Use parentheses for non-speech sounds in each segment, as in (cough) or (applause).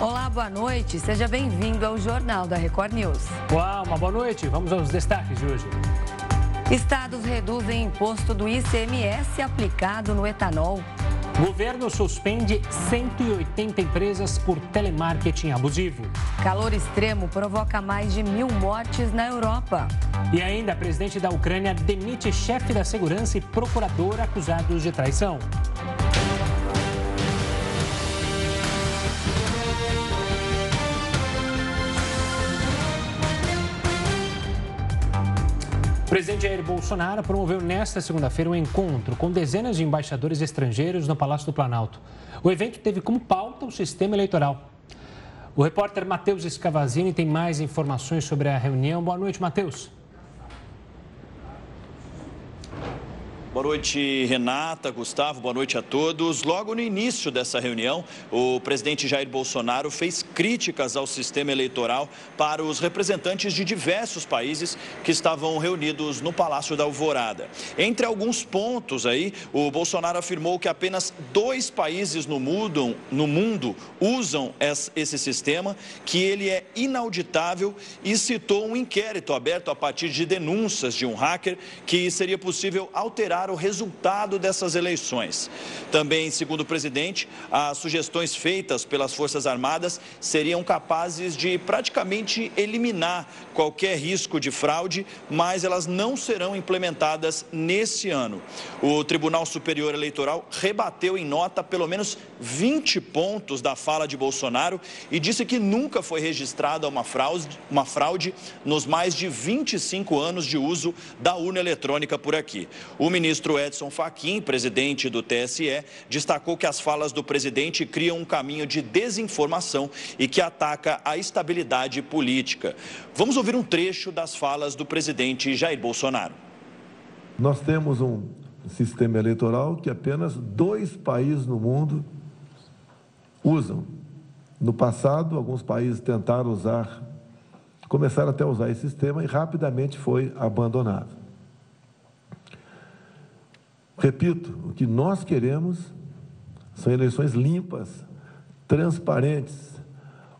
Olá, boa noite. Seja bem-vindo ao Jornal da Record News. Olá, uma boa noite. Vamos aos destaques de hoje. Estados reduzem imposto do ICMS aplicado no etanol. Governo suspende 180 empresas por telemarketing abusivo. Calor extremo provoca mais de mil mortes na Europa. E ainda, presidente da Ucrânia demite chefe da segurança e procurador acusados de traição. O presidente Jair Bolsonaro promoveu nesta segunda-feira um encontro com dezenas de embaixadores estrangeiros no Palácio do Planalto. O evento teve como pauta o sistema eleitoral. O repórter Matheus Escavazini tem mais informações sobre a reunião. Boa noite, Matheus. Boa noite, Renata, Gustavo, boa noite a todos. Logo no início dessa reunião, o presidente Jair Bolsonaro fez críticas ao sistema eleitoral para os representantes de diversos países que estavam reunidos no Palácio da Alvorada. Entre alguns pontos aí, o Bolsonaro afirmou que apenas dois países no mundo, no mundo usam esse sistema, que ele é inauditável e citou um inquérito aberto a partir de denúncias de um hacker que seria possível alterar o resultado dessas eleições. Também, segundo o presidente, as sugestões feitas pelas Forças Armadas seriam capazes de praticamente eliminar qualquer risco de fraude, mas elas não serão implementadas nesse ano. O Tribunal Superior Eleitoral rebateu em nota pelo menos 20 pontos da fala de Bolsonaro e disse que nunca foi registrada uma fraude, uma fraude nos mais de 25 anos de uso da urna eletrônica por aqui. O ministro ministro Edson Fachin, presidente do TSE, destacou que as falas do presidente criam um caminho de desinformação e que ataca a estabilidade política. Vamos ouvir um trecho das falas do presidente Jair Bolsonaro. Nós temos um sistema eleitoral que apenas dois países no mundo usam. No passado, alguns países tentaram usar, começaram até a usar esse sistema e rapidamente foi abandonado. Repito, o que nós queremos são eleições limpas, transparentes,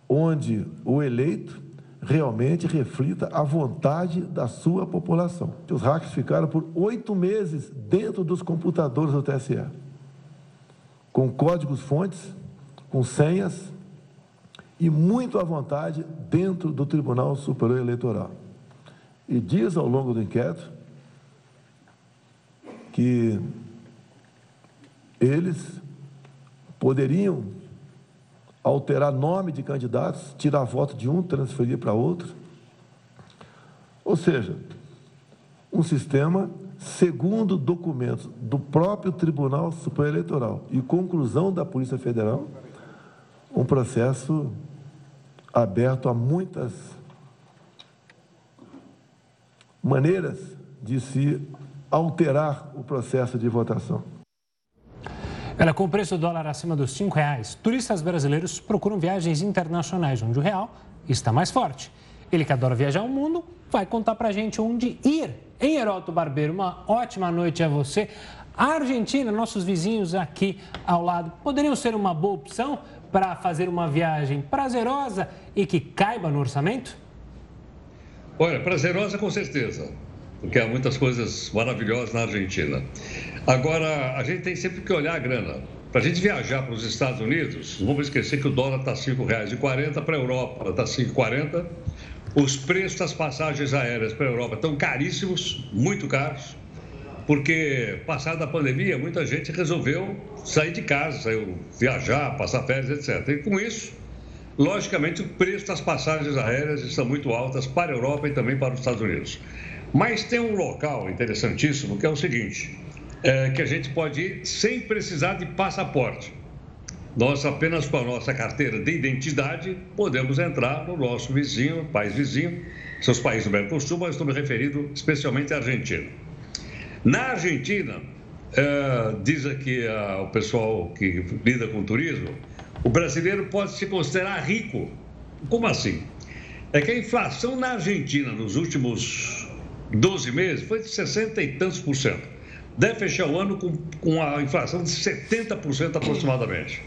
onde o eleito realmente reflita a vontade da sua população. Os hackers ficaram por oito meses dentro dos computadores do TSE, com códigos-fontes, com senhas e muito à vontade dentro do Tribunal Superior Eleitoral. E diz ao longo do inquérito que eles poderiam alterar nome de candidatos, tirar voto de um, transferir para outro. Ou seja, um sistema, segundo documentos do próprio Tribunal Superior Eleitoral e conclusão da Polícia Federal, um processo aberto a muitas maneiras de se alterar o processo de votação. Olha, com o preço do dólar acima dos R$ reais, turistas brasileiros procuram viagens internacionais, onde o real está mais forte. Ele que adora viajar o mundo, vai contar pra gente onde ir. Em Heroto Barbeiro, uma ótima noite a você. A Argentina, nossos vizinhos aqui ao lado, poderiam ser uma boa opção para fazer uma viagem prazerosa e que caiba no orçamento? Olha, prazerosa com certeza porque há muitas coisas maravilhosas na Argentina. Agora, a gente tem sempre que olhar a grana. Para a gente viajar para os Estados Unidos, não vamos esquecer que o dólar está R$ 5,40, para a Europa está R$ 5,40. Os preços das passagens aéreas para a Europa estão caríssimos, muito caros, porque, passada a pandemia, muita gente resolveu sair de casa, saiu viajar, passar férias, etc. E com isso, logicamente, o preço das passagens aéreas estão muito altas para a Europa e também para os Estados Unidos. Mas tem um local interessantíssimo que é o seguinte: é, que a gente pode ir sem precisar de passaporte. Nós, apenas com a nossa carteira de identidade, podemos entrar no nosso vizinho, país vizinho, seus países do Mercosul, mas estou me referindo especialmente à Argentina. Na Argentina, é, diz aqui o pessoal que lida com turismo, o brasileiro pode se considerar rico. Como assim? É que a inflação na Argentina nos últimos 12 meses, foi de 60 e tantos por cento. Deve fechar o ano com, com a inflação de 70% aproximadamente.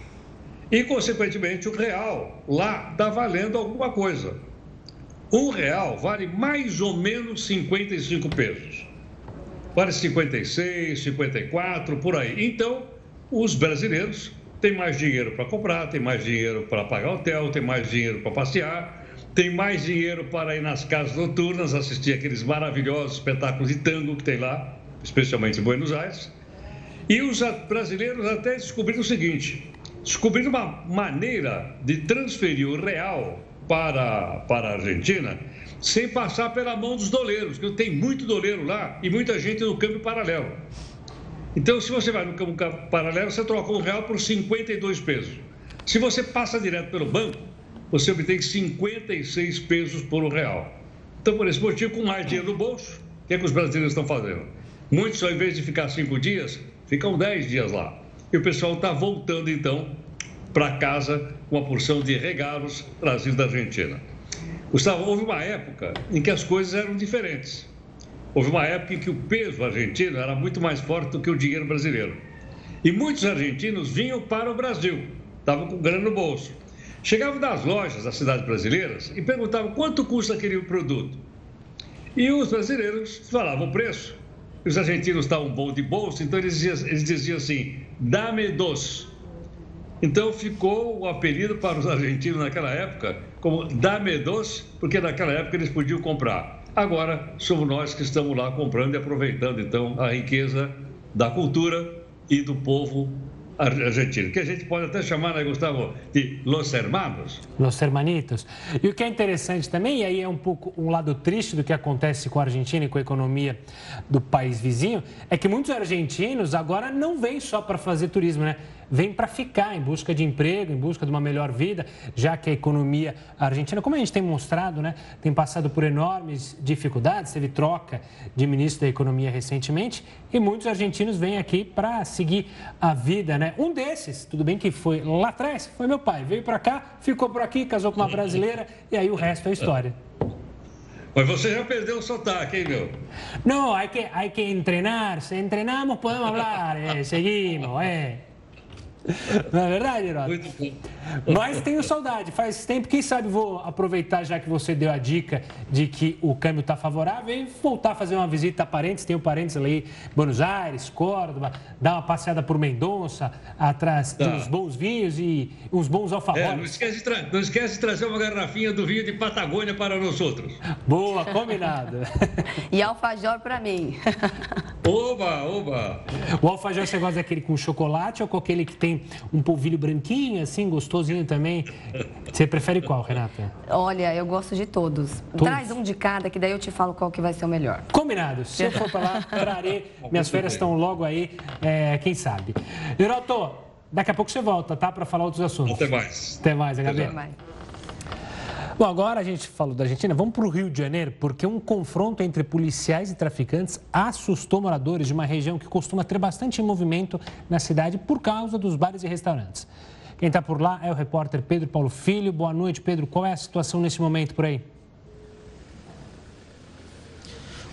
E, consequentemente, o real lá está valendo alguma coisa. Um real vale mais ou menos 55 pesos. Vale 56, 54, por aí. Então, os brasileiros têm mais dinheiro para comprar, têm mais dinheiro para pagar hotel, têm mais dinheiro para passear, têm mais dinheiro para ir nas casas noturnas, assistir aqueles maravilhosos espetáculos de tango que tem lá, especialmente em Buenos Aires. E os brasileiros até descobriram o seguinte: descobriram uma maneira de transferir o real para, para a Argentina sem passar pela mão dos doleiros, porque tem muito doleiro lá e muita gente no câmbio paralelo. Então, se você vai no câmbio paralelo, você troca um real por 52 pesos. Se você passa direto pelo banco, você obtém 56 pesos por um real. Então, por esse motivo, com mais dinheiro no bolso, o que, é que os brasileiros estão fazendo? Muitos, ao invés de ficar cinco dias, ficam 10 dias lá. E o pessoal está voltando, então, para casa com uma porção de regalos trazidos da Argentina. Gustavo, houve uma época em que as coisas eram diferentes. Houve uma época em que o peso argentino era muito mais forte do que o dinheiro brasileiro. E muitos argentinos vinham para o Brasil, estavam com grana no bolso. Chegavam das lojas das cidades brasileiras e perguntavam quanto custa aquele produto. E os brasileiros falavam o preço. Os argentinos estavam bom de bolso, então eles diziam, eles diziam assim: dame dos. Então ficou o apelido para os argentinos naquela época como dame dos, porque naquela época eles podiam comprar. Agora somos nós que estamos lá comprando e aproveitando então a riqueza da cultura e do povo argentino, que a gente pode até chamar, né, Gustavo, de los hermanos. Los hermanitos. E o que é interessante também, e aí é um pouco um lado triste do que acontece com a Argentina e com a economia do país vizinho, é que muitos argentinos agora não vêm só para fazer turismo, né? Vem para ficar em busca de emprego, em busca de uma melhor vida, já que a economia argentina, como a gente tem mostrado, né, tem passado por enormes dificuldades, teve troca de ministro da Economia recentemente, e muitos argentinos vêm aqui para seguir a vida, né? Um desses, tudo bem que foi lá atrás, foi meu pai, veio para cá, ficou por aqui, casou com uma brasileira, e aí o resto é história. Mas você já perdeu o sotaque, hein, meu? Não, hay que, hay que entrenar. Se entrenamos, podemos falar. Eh, seguimos, eh. Não é verdade, Herói? Muito bom. Mas tenho saudade. Faz tempo, quem sabe vou aproveitar, já que você deu a dica de que o câmbio está favorável, e voltar a fazer uma visita a parentes. Tenho parentes ali Buenos Aires, Córdoba, dar uma passeada por Mendonça, atrás tá. de uns bons vinhos e uns bons alfajores. É, não, esquece de não esquece de trazer uma garrafinha do vinho de Patagônia para nós outros. Boa, combinado. (laughs) e alfajor para mim. (laughs) oba, oba. O alfajor você gosta daquele com chocolate ou com aquele que tem um polvilho branquinho, assim, gostosinho também. Você prefere qual, Renata? Olha, eu gosto de todos. todos. Traz um de cada, que daí eu te falo qual que vai ser o melhor. Combinado. Se eu for para lá, trarei. (laughs) Minhas férias estão logo aí, é, quem sabe. Heroto, daqui a pouco você volta, tá? Para falar outros assuntos. Até mais. Até mais, HB. Até mais. Bom, agora a gente falou da Argentina, vamos para o Rio de Janeiro, porque um confronto entre policiais e traficantes assustou moradores de uma região que costuma ter bastante movimento na cidade por causa dos bares e restaurantes. Quem está por lá é o repórter Pedro Paulo Filho. Boa noite, Pedro. Qual é a situação nesse momento por aí?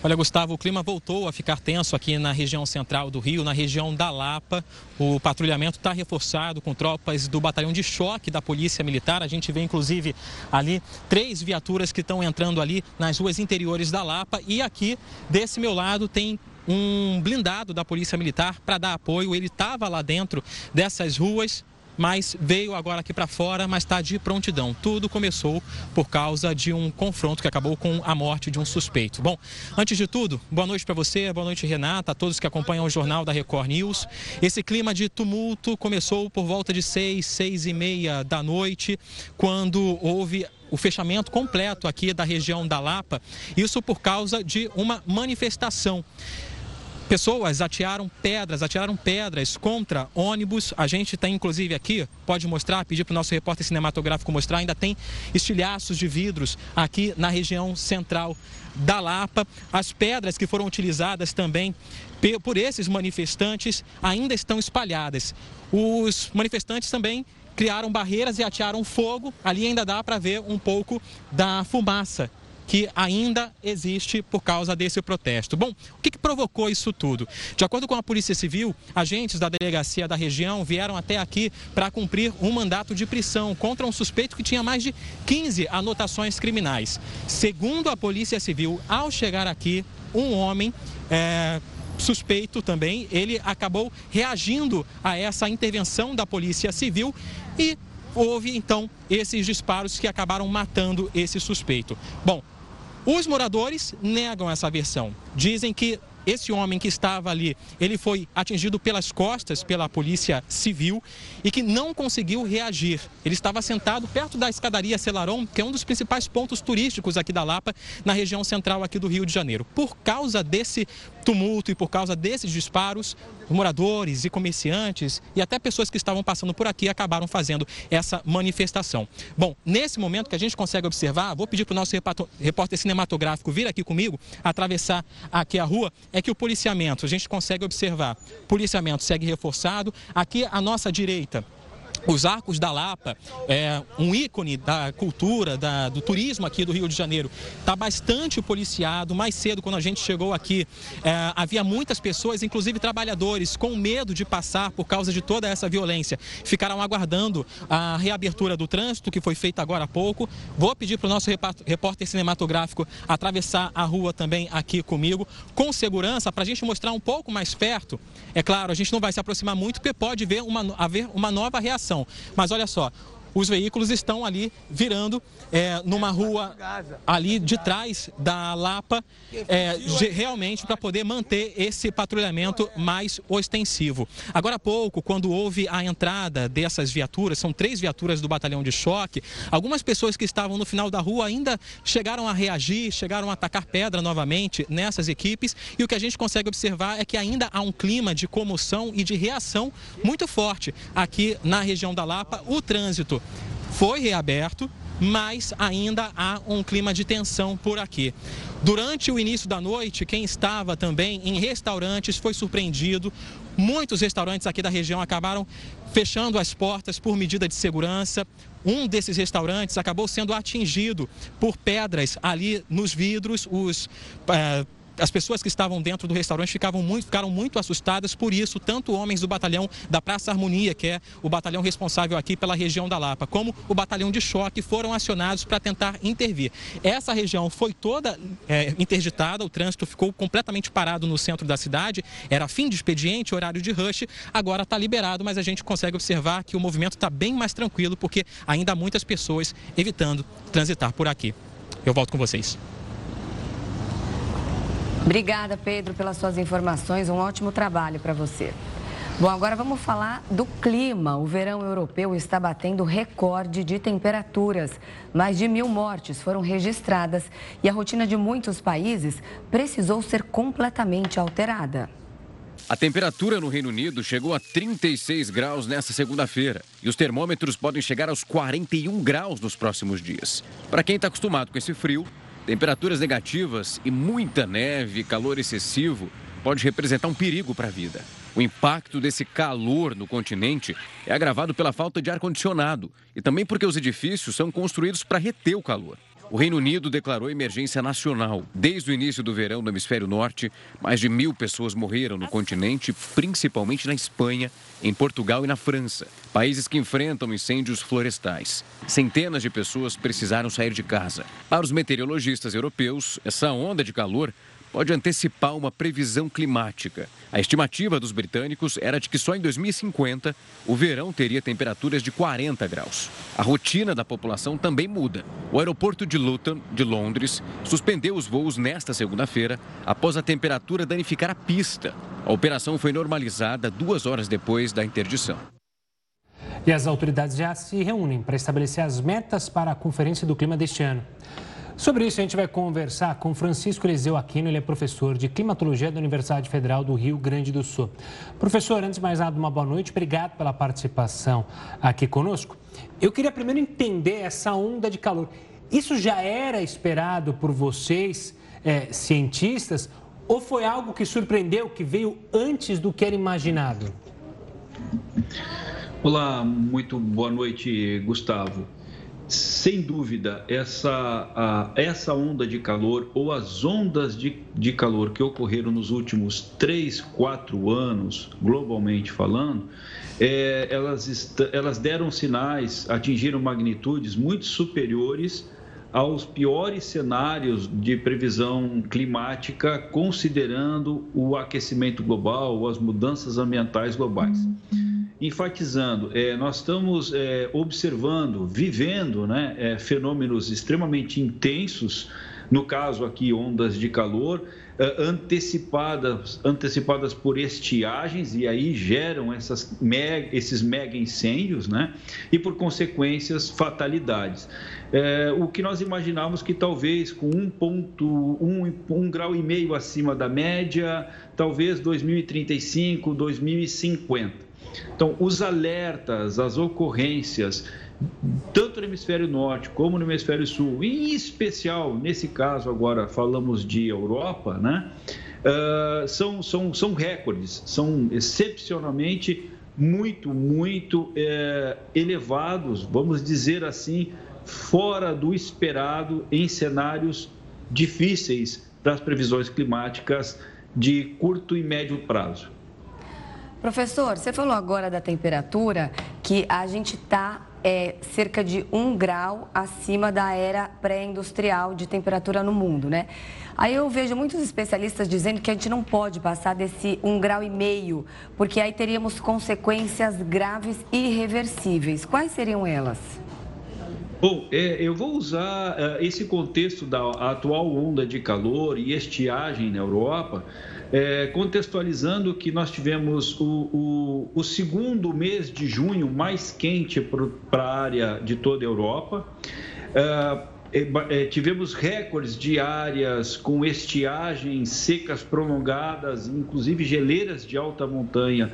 Olha, Gustavo, o clima voltou a ficar tenso aqui na região central do Rio, na região da Lapa. O patrulhamento está reforçado com tropas do batalhão de choque da Polícia Militar. A gente vê, inclusive, ali três viaturas que estão entrando ali nas ruas interiores da Lapa. E aqui, desse meu lado, tem um blindado da Polícia Militar para dar apoio. Ele estava lá dentro dessas ruas mas veio agora aqui para fora, mas está de prontidão. Tudo começou por causa de um confronto que acabou com a morte de um suspeito. Bom, antes de tudo, boa noite para você, boa noite Renata, a todos que acompanham o jornal da Record News. Esse clima de tumulto começou por volta de seis, seis e meia da noite, quando houve o fechamento completo aqui da região da Lapa, isso por causa de uma manifestação. Pessoas atearam pedras, atiraram pedras contra ônibus. A gente tem, inclusive, aqui, pode mostrar, pedir para o nosso repórter cinematográfico mostrar, ainda tem estilhaços de vidros aqui na região central da Lapa. As pedras que foram utilizadas também por esses manifestantes ainda estão espalhadas. Os manifestantes também criaram barreiras e atearam fogo. Ali ainda dá para ver um pouco da fumaça que ainda existe por causa desse protesto. Bom, o que, que provocou isso tudo? De acordo com a Polícia Civil, agentes da delegacia da região vieram até aqui para cumprir um mandato de prisão contra um suspeito que tinha mais de 15 anotações criminais. Segundo a Polícia Civil, ao chegar aqui, um homem. É, suspeito também, ele acabou reagindo a essa intervenção da Polícia Civil e houve então esses disparos que acabaram matando esse suspeito. Bom, os moradores negam essa versão. Dizem que esse homem que estava ali, ele foi atingido pelas costas pela polícia civil e que não conseguiu reagir. Ele estava sentado perto da escadaria Celaron, que é um dos principais pontos turísticos aqui da Lapa, na região central aqui do Rio de Janeiro. Por causa desse tumulto e por causa desses disparos, moradores e comerciantes e até pessoas que estavam passando por aqui acabaram fazendo essa manifestação. Bom, nesse momento que a gente consegue observar, vou pedir para o nosso repórter cinematográfico vir aqui comigo, atravessar aqui a rua, é que o policiamento, a gente consegue observar, policiamento segue reforçado. Aqui à nossa direita, os Arcos da Lapa, é um ícone da cultura, da, do turismo aqui do Rio de Janeiro, está bastante policiado. Mais cedo, quando a gente chegou aqui, é, havia muitas pessoas, inclusive trabalhadores, com medo de passar por causa de toda essa violência. Ficaram aguardando a reabertura do trânsito, que foi feita agora há pouco. Vou pedir para o nosso repórter cinematográfico atravessar a rua também aqui comigo, com segurança, para a gente mostrar um pouco mais perto. É claro, a gente não vai se aproximar muito, porque pode haver uma, haver uma nova reação mas olha só, os veículos estão ali virando é, numa rua ali de trás da Lapa, é, realmente para poder manter esse patrulhamento mais ostensivo. Agora há pouco, quando houve a entrada dessas viaturas, são três viaturas do batalhão de choque, algumas pessoas que estavam no final da rua ainda chegaram a reagir, chegaram a atacar pedra novamente nessas equipes e o que a gente consegue observar é que ainda há um clima de comoção e de reação muito forte aqui na região da Lapa. O trânsito foi reaberto, mas ainda há um clima de tensão por aqui. Durante o início da noite, quem estava também em restaurantes foi surpreendido. Muitos restaurantes aqui da região acabaram fechando as portas por medida de segurança. Um desses restaurantes acabou sendo atingido por pedras ali nos vidros. Os. É, as pessoas que estavam dentro do restaurante ficavam muito, ficaram muito assustadas, por isso, tanto homens do batalhão da Praça Harmonia, que é o batalhão responsável aqui pela região da Lapa, como o batalhão de choque foram acionados para tentar intervir. Essa região foi toda é, interditada, o trânsito ficou completamente parado no centro da cidade, era fim de expediente, horário de rush, agora está liberado, mas a gente consegue observar que o movimento está bem mais tranquilo, porque ainda há muitas pessoas evitando transitar por aqui. Eu volto com vocês. Obrigada, Pedro, pelas suas informações. Um ótimo trabalho para você. Bom, agora vamos falar do clima. O verão europeu está batendo recorde de temperaturas. Mais de mil mortes foram registradas e a rotina de muitos países precisou ser completamente alterada. A temperatura no Reino Unido chegou a 36 graus nesta segunda-feira e os termômetros podem chegar aos 41 graus nos próximos dias. Para quem está acostumado com esse frio, Temperaturas negativas e muita neve, calor excessivo, pode representar um perigo para a vida. O impacto desse calor no continente é agravado pela falta de ar-condicionado e também porque os edifícios são construídos para reter o calor. O Reino Unido declarou emergência nacional. Desde o início do verão no hemisfério norte, mais de mil pessoas morreram no continente, principalmente na Espanha, em Portugal e na França, países que enfrentam incêndios florestais. Centenas de pessoas precisaram sair de casa. Para os meteorologistas europeus, essa onda de calor pode antecipar uma previsão climática. A estimativa dos britânicos era de que só em 2050 o verão teria temperaturas de 40 graus. A rotina da população também muda. O aeroporto de Luton, de Londres, suspendeu os voos nesta segunda-feira após a temperatura danificar a pista. A operação foi normalizada duas horas depois da interdição. E as autoridades já se reúnem para estabelecer as metas para a Conferência do Clima deste ano. Sobre isso, a gente vai conversar com Francisco Eliseu Aquino, ele é professor de climatologia da Universidade Federal do Rio Grande do Sul. Professor, antes de mais nada, uma boa noite, obrigado pela participação aqui conosco. Eu queria primeiro entender essa onda de calor. Isso já era esperado por vocês, é, cientistas, ou foi algo que surpreendeu, que veio antes do que era imaginado? Olá, muito boa noite, Gustavo. Sem dúvida, essa, a, essa onda de calor ou as ondas de, de calor que ocorreram nos últimos 3, 4 anos, globalmente falando, é, elas, elas deram sinais, atingiram magnitudes muito superiores aos piores cenários de previsão climática, considerando o aquecimento global ou as mudanças ambientais globais. Enfatizando, é, nós estamos é, observando, vivendo né, é, fenômenos extremamente intensos, no caso aqui, ondas de calor, é, antecipadas, antecipadas por estiagens, e aí geram essas mega, esses mega incêndios, né? e por consequências, fatalidades é, o que nós imaginávamos que talvez com um ponto, um, um grau e meio acima da média, talvez 2035, 2050. Então, os alertas, as ocorrências, tanto no hemisfério norte como no hemisfério sul, em especial, nesse caso agora falamos de Europa, né? Uh, são, são, são recordes, são excepcionalmente muito, muito é, elevados, vamos dizer assim, fora do esperado em cenários difíceis das previsões climáticas de curto e médio prazo. Professor, você falou agora da temperatura que a gente está é, cerca de um grau acima da era pré-industrial de temperatura no mundo, né? Aí eu vejo muitos especialistas dizendo que a gente não pode passar desse um grau e meio, porque aí teríamos consequências graves e irreversíveis. Quais seriam elas? Bom, é, eu vou usar é, esse contexto da atual onda de calor e estiagem na Europa, é, contextualizando que nós tivemos o, o, o, segundo mês de junho mais quente para a área de toda a Europa. É, é, é, tivemos recordes diárias com estiagens secas prolongadas, inclusive geleiras de alta montanha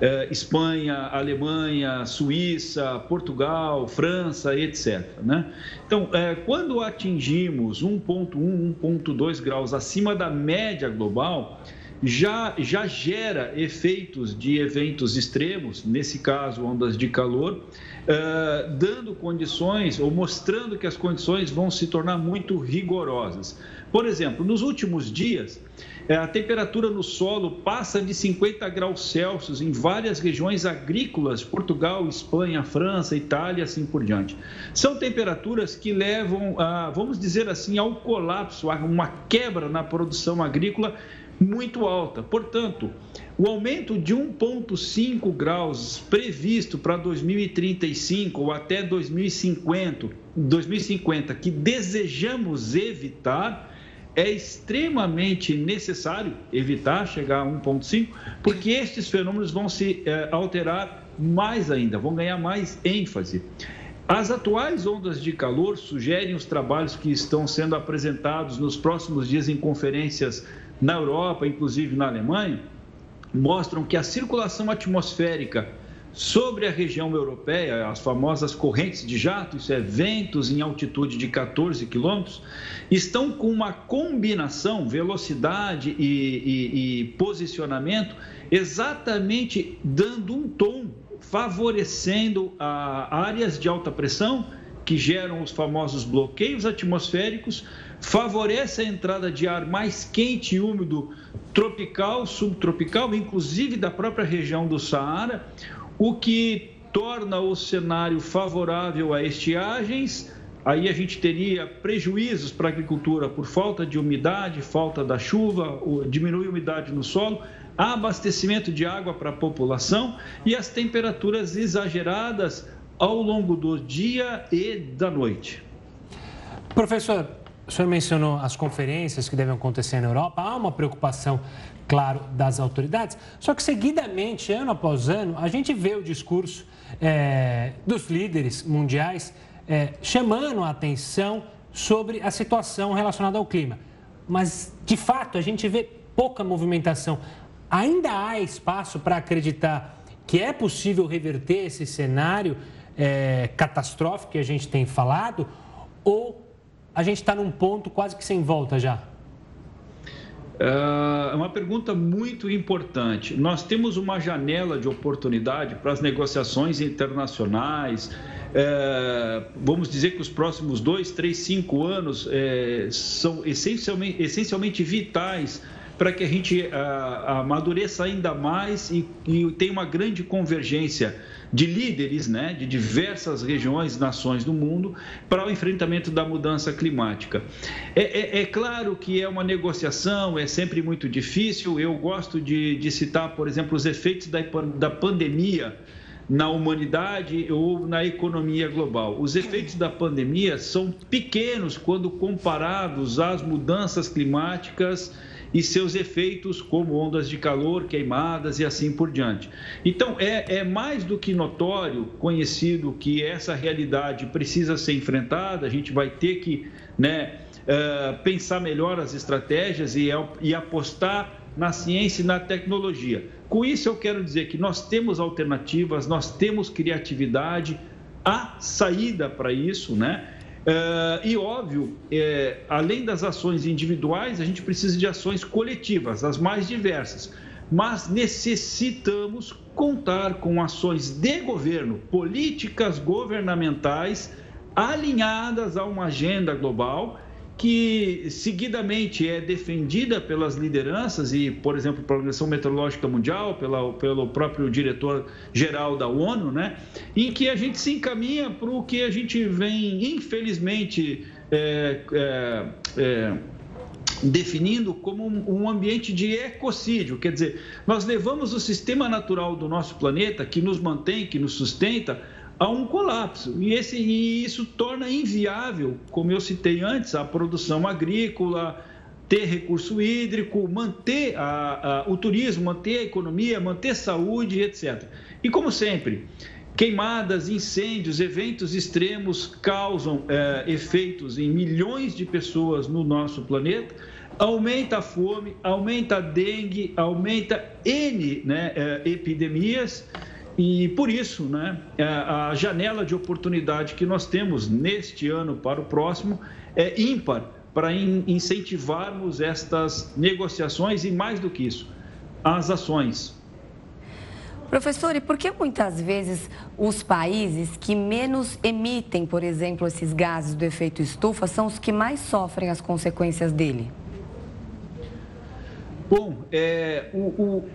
eh, Espanha, Alemanha, Suíça, Portugal, França, etc. Né? Então, quando atingimos 1,1, 1,2 graus acima da média global, já, já gera efeitos de eventos extremos, nesse caso, ondas de calor, eh, dando condições ou mostrando que as condições vão se tornar muito rigorosas. Por exemplo, nos últimos dias, é, a temperatura no solo passa de 50 graus Celsius em várias regiões agrícolas, Portugal, Espanha, França, Itália, assim por diante. São temperaturas que levam, a, vamos dizer assim, ao colapso, a uma quebra na produção agrícola muito alta. Portanto, o aumento de 1,5 graus previsto para 2035 ou até 2050, 2050 que desejamos evitar, é extremamente necessário evitar chegar a 1,5, porque estes fenômenos vão se é, alterar mais ainda, vão ganhar mais ênfase. As atuais ondas de calor sugerem os trabalhos que estão sendo apresentados nos próximos dias em conferências na Europa, inclusive na Alemanha, mostram que a circulação atmosférica Sobre a região europeia, as famosas correntes de jato, isso é ventos em altitude de 14 quilômetros, estão com uma combinação, velocidade e, e, e posicionamento, exatamente dando um tom, favorecendo áreas de alta pressão que geram os famosos bloqueios atmosféricos, favorece a entrada de ar mais quente e úmido tropical, subtropical, inclusive da própria região do Saara, o que torna o cenário favorável a estiagens. Aí a gente teria prejuízos para a agricultura por falta de umidade, falta da chuva, diminui a umidade no solo, abastecimento de água para a população e as temperaturas exageradas ao longo do dia e da noite. Professor, o senhor mencionou as conferências que devem acontecer na Europa. Há uma preocupação claro, das autoridades. Só que, seguidamente, ano após ano, a gente vê o discurso é, dos líderes mundiais é, chamando a atenção sobre a situação relacionada ao clima. Mas, de fato, a gente vê pouca movimentação. Ainda há espaço para acreditar que é possível reverter esse cenário é, catastrófico que a gente tem falado? Ou a gente está num ponto quase que sem volta já? É uma pergunta muito importante. Nós temos uma janela de oportunidade para as negociações internacionais. É, vamos dizer que os próximos dois, três, cinco anos é, são essencialmente, essencialmente vitais para que a gente a, amadureça ainda mais e, e tenha uma grande convergência de líderes né, de diversas regiões e nações do mundo para o enfrentamento da mudança climática. É, é, é, claro que é uma negociação, é sempre muito difícil. Eu gosto de, de citar, por exemplo, os efeitos da, da pandemia na humanidade ou na economia global. Os efeitos da pandemia são pequenos quando comparados às mudanças climáticas e seus efeitos, como ondas de calor, queimadas e assim por diante. Então, é, é mais do que notório, conhecido, que essa realidade precisa ser enfrentada, a gente vai ter que né, uh, pensar melhor as estratégias e, e apostar na ciência e na tecnologia. Com isso, eu quero dizer que nós temos alternativas, nós temos criatividade, há saída para isso, né? Uh, e óbvio, é, além das ações individuais, a gente precisa de ações coletivas, as mais diversas. Mas necessitamos contar com ações de governo, políticas governamentais alinhadas a uma agenda global que seguidamente é defendida pelas lideranças e, por exemplo, pela Organização Meteorológica Mundial, pela, pelo próprio diretor-geral da ONU, né, em que a gente se encaminha para o que a gente vem, infelizmente, é, é, é, definindo como um ambiente de ecocídio. Quer dizer, nós levamos o sistema natural do nosso planeta, que nos mantém, que nos sustenta, a um colapso. E, esse, e isso torna inviável, como eu citei antes, a produção agrícola, ter recurso hídrico, manter a, a, o turismo, manter a economia, manter saúde, etc. E como sempre, queimadas, incêndios, eventos extremos causam é, efeitos em milhões de pessoas no nosso planeta, aumenta a fome, aumenta a dengue, aumenta N né, é, epidemias e por isso, né, é, a janela de oportunidade que nós temos neste ano para o próximo é ímpar para incentivarmos estas negociações e, mais do que isso, as ações. Professor, e por que muitas vezes os países que menos emitem, por exemplo, esses gases do efeito estufa, são os que mais sofrem as consequências dele? Bom, é, o, o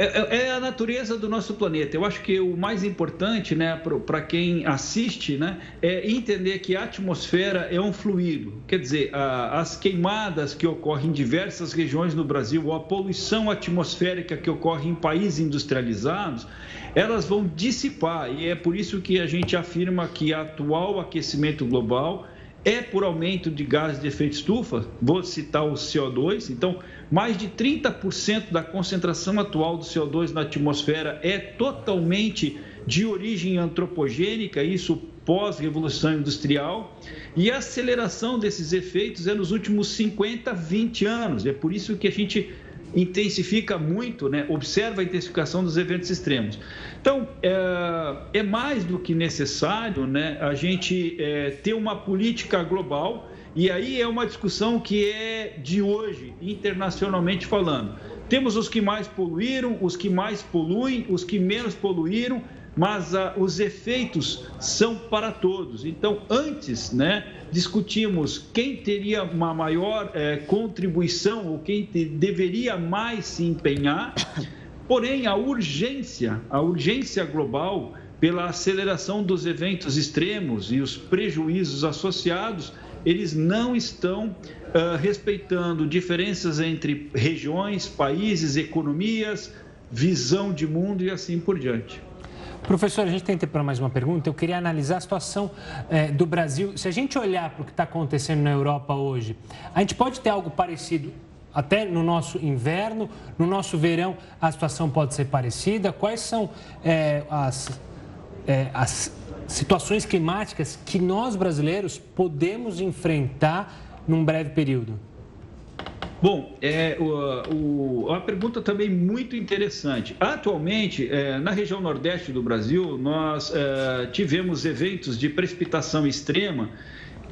é, é, é, a natureza do nosso planeta. Eu acho que o mais importante, né, para quem assiste, né, é entender que a atmosfera é um fluido. Quer dizer, a, as queimadas que ocorrem em diversas regiões no Brasil, ou a poluição atmosférica que ocorre em países industrializados, elas vão dissipar. E é por isso que a gente afirma que o atual aquecimento global é por aumento de gases de efeito estufa. Vou citar o CO2. Então, mais de 30% da concentração atual do CO2 na atmosfera é totalmente de origem antropogênica, isso pós-revolução industrial, e a aceleração desses efeitos é nos últimos 50, 20 anos. É por isso que a gente intensifica muito, né? observa a intensificação dos eventos extremos. Então, é, é mais do que necessário né? a gente é, ter uma política global e aí é uma discussão que é de hoje, internacionalmente falando. Temos os que mais poluíram, os que mais poluem, os que menos poluíram, mas ah, os efeitos são para todos. Então, antes, né, discutimos quem teria uma maior eh, contribuição ou quem te, deveria mais se empenhar. Porém, a urgência, a urgência global pela aceleração dos eventos extremos e os prejuízos associados eles não estão uh, respeitando diferenças entre regiões, países, economias, visão de mundo e assim por diante. Professor, a gente tem tempo para mais uma pergunta. Eu queria analisar a situação é, do Brasil. Se a gente olhar para o que está acontecendo na Europa hoje, a gente pode ter algo parecido até no nosso inverno, no nosso verão, a situação pode ser parecida. Quais são é, as, é, as situações climáticas que nós brasileiros podemos enfrentar num breve período? Bom, é o, o, uma pergunta também muito interessante. Atualmente, é, na região nordeste do Brasil, nós é, tivemos eventos de precipitação extrema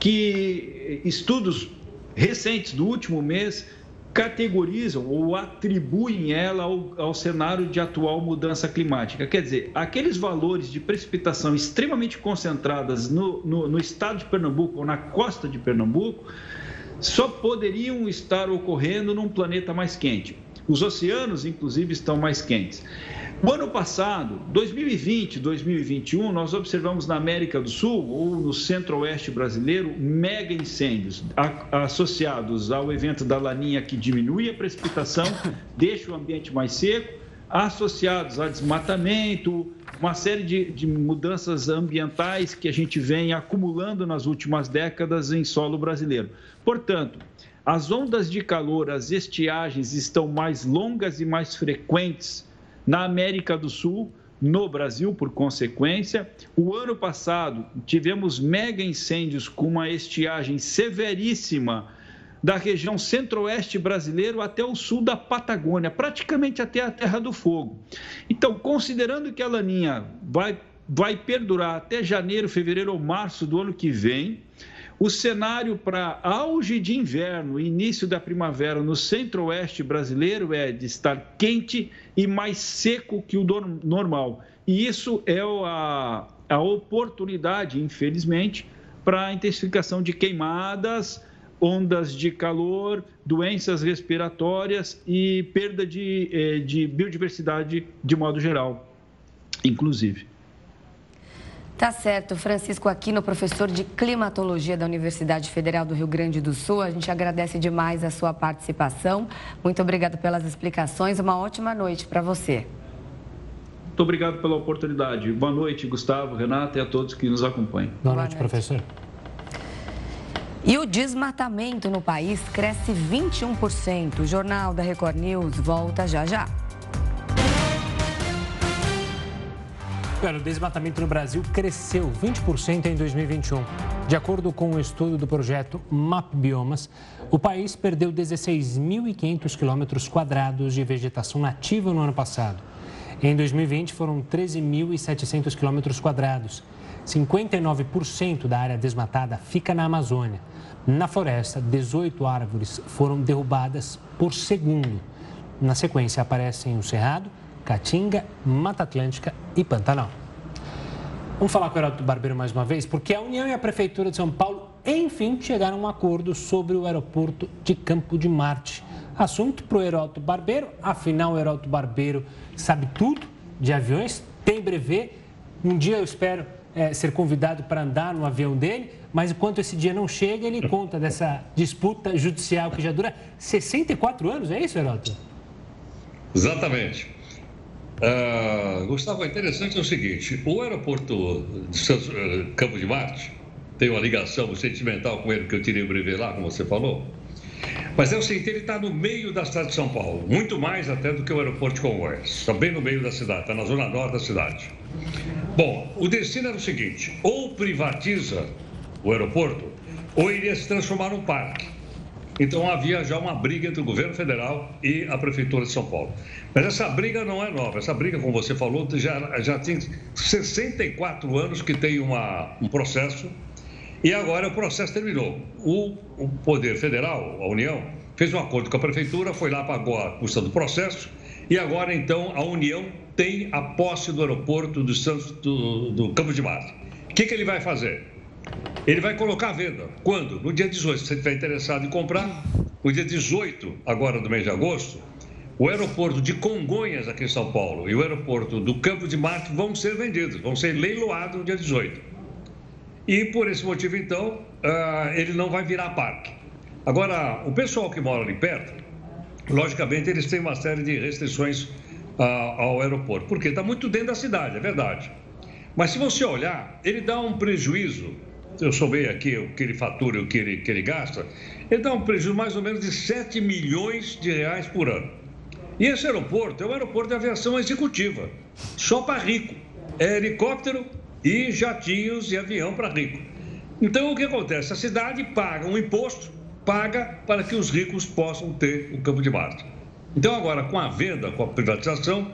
que estudos recentes do último mês categorizam ou atribuem ela ao, ao, cenário de atual mudança climática. Quer dizer, aqueles valores de precipitação extremamente concentradas no, no, no estado de Pernambuco ou na costa de Pernambuco só poderiam estar ocorrendo num planeta mais quente. Os oceanos, inclusive, estão mais quentes. O ano passado, 2020, 2021, nós observamos na América do Sul ou no centro-oeste brasileiro mega incêndios associados ao evento da Laninha que diminui a precipitação, (laughs) deixa o ambiente mais seco, associados a desmatamento, uma série de, de mudanças ambientais que a gente vem acumulando nas últimas décadas em solo brasileiro. Portanto, as ondas de calor, as estiagens estão mais longas e mais frequentes na América do Sul, no Brasil, por consequência. O ano passado, tivemos mega incêndios com uma estiagem severíssima da região centro-oeste brasileiro até o sul da Patagônia, praticamente até a Terra do Fogo. Então, considerando que a laninha vai, vai perdurar até janeiro, fevereiro ou março do ano que vem, o cenário para auge de inverno início da primavera no centro-oeste brasileiro é de estar quente e mais seco que o normal. E isso é a, a oportunidade, infelizmente, para a intensificação de queimadas, ondas de calor, doenças respiratórias e perda de, eh, de biodiversidade de modo geral, inclusive. Tá certo, Francisco Aquino, professor de climatologia da Universidade Federal do Rio Grande do Sul. A gente agradece demais a sua participação. Muito obrigado pelas explicações. Uma ótima noite para você. Muito obrigado pela oportunidade. Boa noite, Gustavo, Renata e a todos que nos acompanham. Boa, Boa noite, noite, professor. E o desmatamento no país cresce 21%. O Jornal da Record News volta já já. O desmatamento no Brasil cresceu 20% em 2021. De acordo com o um estudo do projeto MAP Biomas, o país perdeu 16.500 quilômetros quadrados de vegetação nativa no ano passado. Em 2020, foram 13.700 quilômetros quadrados. 59% da área desmatada fica na Amazônia. Na floresta, 18 árvores foram derrubadas por segundo. Na sequência, aparecem o Cerrado, Caatinga, Mata Atlântica e Pantanal. Vamos falar com o Heródoto Barbeiro mais uma vez, porque a União e a Prefeitura de São Paulo, enfim, chegaram a um acordo sobre o aeroporto de Campo de Marte. Assunto para o Heródoto Barbeiro, afinal, o Heródoto Barbeiro sabe tudo de aviões, tem brevet. Um dia eu espero é, ser convidado para andar no avião dele, mas enquanto esse dia não chega, ele conta dessa disputa judicial que já dura 64 anos, é isso, Heródoto? Exatamente. Uh, Gustavo, é interessante é o seguinte: o aeroporto de uh, Campo de Marte tem uma ligação sentimental com ele, que eu tirei o brevet lá, como você falou. Mas é o seguinte: ele está no meio da cidade de São Paulo, muito mais até do que o aeroporto de Congonhas. Está bem no meio da cidade, está na zona norte da cidade. Bom, o destino era o seguinte: ou privatiza o aeroporto, ou iria se transformar num parque. Então havia já uma briga entre o governo federal e a prefeitura de São Paulo. Mas essa briga não é nova. Essa briga, como você falou, já, já tem 64 anos que tem uma, um processo e agora o processo terminou. O, o Poder Federal, a União, fez um acordo com a Prefeitura, foi lá, pagou a custa do processo e agora então a União tem a posse do aeroporto do, Santos, do, do Campo de Marte. O que, que ele vai fazer? Ele vai colocar à venda. Quando? No dia 18. Se você estiver interessado em comprar, no dia 18, agora do mês de agosto, o aeroporto de Congonhas, aqui em São Paulo, e o aeroporto do Campo de Marte vão ser vendidos, vão ser leiloados no dia 18. E por esse motivo, então, uh, ele não vai virar parque. Agora, o pessoal que mora ali perto, logicamente, eles têm uma série de restrições uh, ao aeroporto, porque está muito dentro da cidade, é verdade. Mas se você olhar, ele dá um prejuízo. Eu soubei aqui o que ele fatura e o que ele, que ele gasta. Ele dá um prejuízo mais ou menos de 7 milhões de reais por ano. E esse aeroporto é um aeroporto de aviação executiva, só para rico. É helicóptero e jatinhos e avião para rico. Então, o que acontece? A cidade paga um imposto, paga para que os ricos possam ter o campo de Marte. Então, agora, com a venda, com a privatização,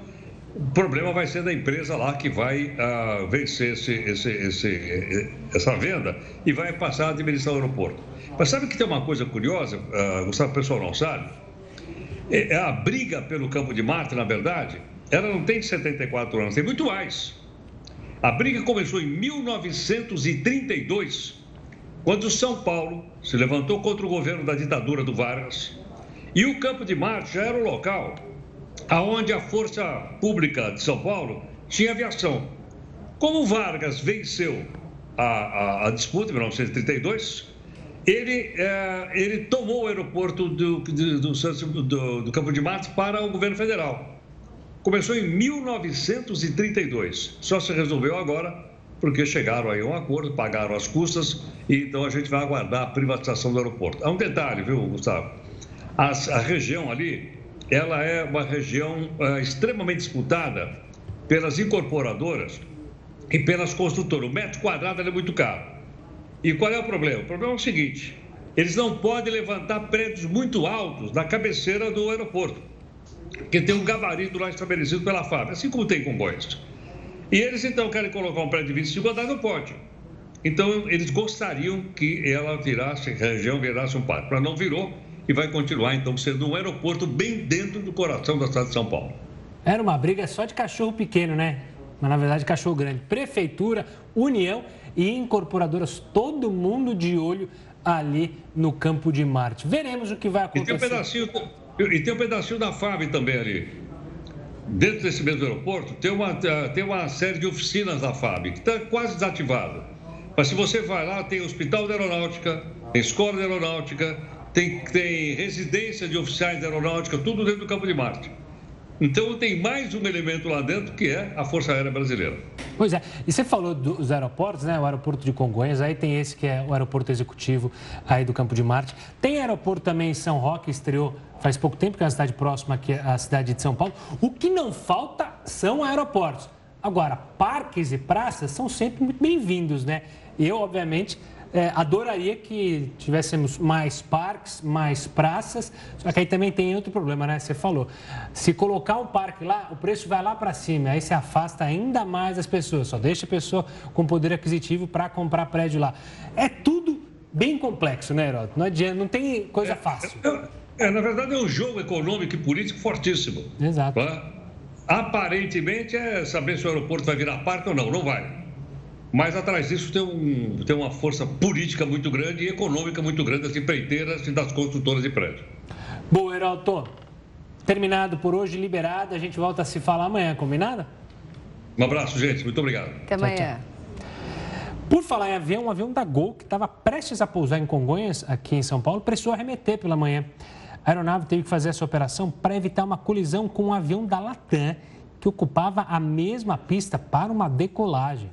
o problema vai ser da empresa lá que vai uh, vencer esse, esse, esse, essa venda e vai passar a administrar o aeroporto. Mas sabe que tem uma coisa curiosa, uh, Gustavo, o pessoal não sabe? é, a briga pelo campo de Marte, na verdade, ela não tem 74 anos, tem muito mais. A briga começou em 1932, quando São Paulo se levantou contra o governo da ditadura do Vargas. E o Campo de Marte já era o local aonde a Força Pública de São Paulo tinha aviação. Como Vargas venceu a, a, a disputa em 1932, ele, é, ele tomou o aeroporto do, do, do, do, Campo de Marte para o governo federal. Começou em 1932. Só se resolveu agora porque chegaram aí a um acordo, pagaram as custas e então a gente vai aguardar a privatização do aeroporto. Há um detalhe, viu, Gustavo? As, a região ali, ela é uma região é, extremamente disputada pelas incorporadoras e pelas construtoras. O metro quadrado é muito caro. E qual é o problema? O problema é o seguinte: eles não podem levantar prédios muito altos na cabeceira do aeroporto que tem um gabarito lá estabelecido pela fábrica, assim como tem Congonhas. E eles então querem colocar um prédio de 25 andares, não pode. Então eles gostariam que ela virasse, a região virasse um parque. Para não virou e vai continuar então sendo um aeroporto bem dentro do coração da cidade de São Paulo. Era uma briga só de cachorro pequeno, né? Mas na verdade cachorro grande. Prefeitura, União e incorporadoras, todo mundo de olho ali no campo de Marte. Veremos o que vai acontecer. E tem um pedacinho, e tem um pedacinho da FAB também ali. Dentro desse mesmo aeroporto, tem uma, eh, tem uma série de oficinas da FAB, que está quase desativada. Mas se você vai lá, tem Hospital de Aeronáutica, tem Escola de Aeronáutica, tem, tem residência de oficiais de aeronáutica, tudo dentro do campo de Marte. Então tem mais um elemento lá dentro que é a Força Aérea Brasileira. Pois é, e você falou dos aeroportos, né? O aeroporto de Congonhas, aí tem esse que é o aeroporto executivo aí do Campo de Marte. Tem aeroporto também em São Roque, estreou faz pouco tempo, que é uma cidade próxima aqui à cidade de São Paulo. O que não falta são aeroportos. Agora, parques e praças são sempre muito bem-vindos, né? Eu, obviamente, é, adoraria que tivéssemos mais parques, mais praças, só que aí também tem outro problema, né? Você falou, se colocar um parque lá, o preço vai lá para cima, aí se afasta ainda mais as pessoas, só deixa a pessoa com poder aquisitivo para comprar prédio lá. É tudo bem complexo, né, Heródoto? Não adianta, não tem coisa fácil. É, é, na verdade, é um jogo econômico e político fortíssimo. Exato. Tá? Aparentemente é saber se o aeroporto vai virar parque ou não, não vai. Mas atrás disso tem, um, tem uma força política muito grande e econômica muito grande das empreiteiras e das construtoras de prédio. Bom, Heraldo, terminado por hoje, liberado. A gente volta a se falar amanhã, combinado? Um abraço, gente. Muito obrigado. Até amanhã. Tchau, tchau. Por falar em avião, um avião da Gol, que estava prestes a pousar em Congonhas, aqui em São Paulo, precisou arremeter pela manhã. A aeronave teve que fazer essa operação para evitar uma colisão com um avião da Latam, que ocupava a mesma pista para uma decolagem.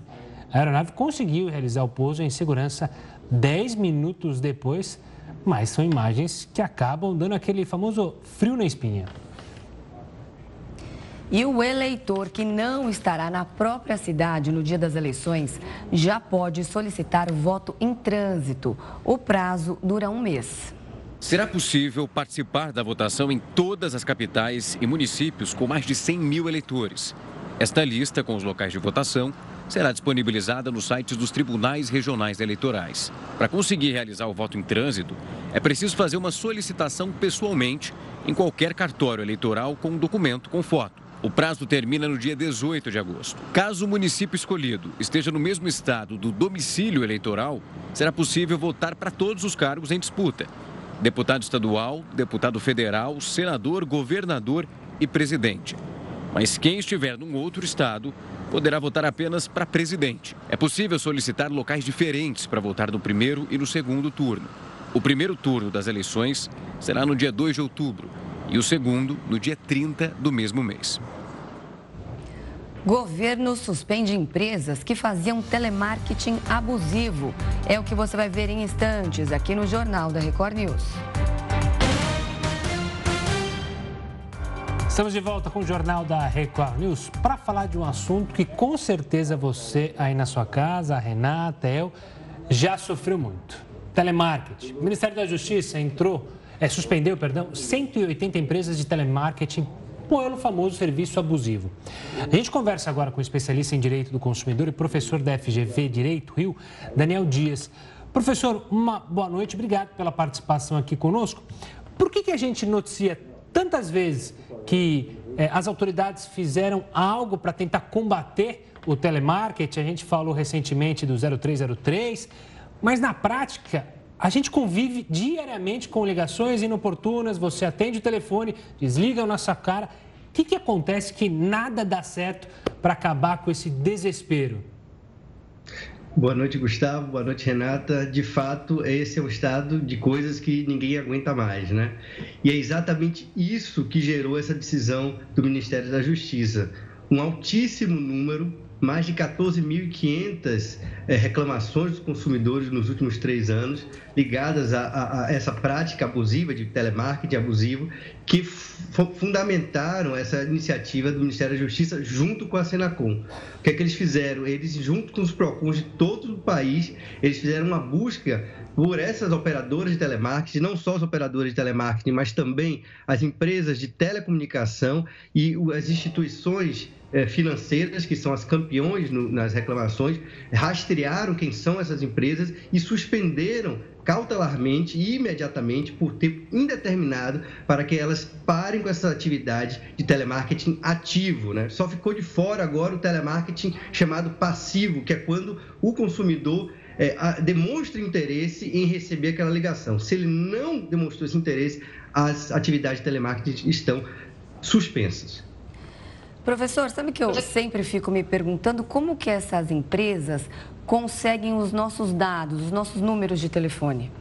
A aeronave conseguiu realizar o pouso em segurança 10 minutos depois, mas são imagens que acabam dando aquele famoso frio na espinha. E o eleitor que não estará na própria cidade no dia das eleições já pode solicitar o voto em trânsito. O prazo dura um mês. Será possível participar da votação em todas as capitais e municípios com mais de 100 mil eleitores. Esta lista com os locais de votação será disponibilizada nos sites dos tribunais regionais eleitorais. Para conseguir realizar o voto em trânsito, é preciso fazer uma solicitação pessoalmente em qualquer cartório eleitoral com um documento com foto. O prazo termina no dia 18 de agosto. Caso o município escolhido esteja no mesmo estado do domicílio eleitoral, será possível votar para todos os cargos em disputa: deputado estadual, deputado federal, senador, governador e presidente. Mas quem estiver num outro estado poderá votar apenas para presidente. É possível solicitar locais diferentes para votar no primeiro e no segundo turno. O primeiro turno das eleições será no dia 2 de outubro e o segundo no dia 30 do mesmo mês. Governo suspende empresas que faziam telemarketing abusivo. É o que você vai ver em instantes aqui no Jornal da Record News. Estamos de volta com o Jornal da Record News para falar de um assunto que com certeza você aí na sua casa, a Renata, eu, já sofreu muito. Telemarketing. O Ministério da Justiça entrou, é, suspendeu, perdão, 180 empresas de telemarketing pelo famoso serviço abusivo. A gente conversa agora com o especialista em Direito do Consumidor e professor da FGV Direito Rio, Daniel Dias. Professor, uma boa noite, obrigado pela participação aqui conosco. Por que, que a gente noticia tantas vezes que é, as autoridades fizeram algo para tentar combater o telemarketing, a gente falou recentemente do 0303, mas na prática a gente convive diariamente com ligações inoportunas, você atende o telefone, desliga na sua cara. O que, que acontece que nada dá certo para acabar com esse desespero? Boa noite, Gustavo. Boa noite, Renata. De fato, esse é o estado de coisas que ninguém aguenta mais, né? E é exatamente isso que gerou essa decisão do Ministério da Justiça. Um altíssimo número mais de 14.500 é, reclamações dos consumidores nos últimos três anos ligadas a, a, a essa prática abusiva de telemarketing abusivo que fundamentaram essa iniciativa do Ministério da Justiça junto com a Senacom. O que é que eles fizeram? Eles, junto com os PROCONs de todo o país, eles fizeram uma busca por essas operadoras de telemarketing, não só os operadores de telemarketing, mas também as empresas de telecomunicação e as instituições financeiras, que são as campeões no, nas reclamações, rastrearam quem são essas empresas e suspenderam cautelarmente e imediatamente por tempo indeterminado para que elas parem com essa atividade de telemarketing ativo. Né? Só ficou de fora agora o telemarketing chamado passivo, que é quando o consumidor é, a, demonstra interesse em receber aquela ligação. Se ele não demonstrou esse interesse, as atividades de telemarketing estão suspensas. Professor, sabe que eu sempre fico me perguntando como que essas empresas conseguem os nossos dados, os nossos números de telefone?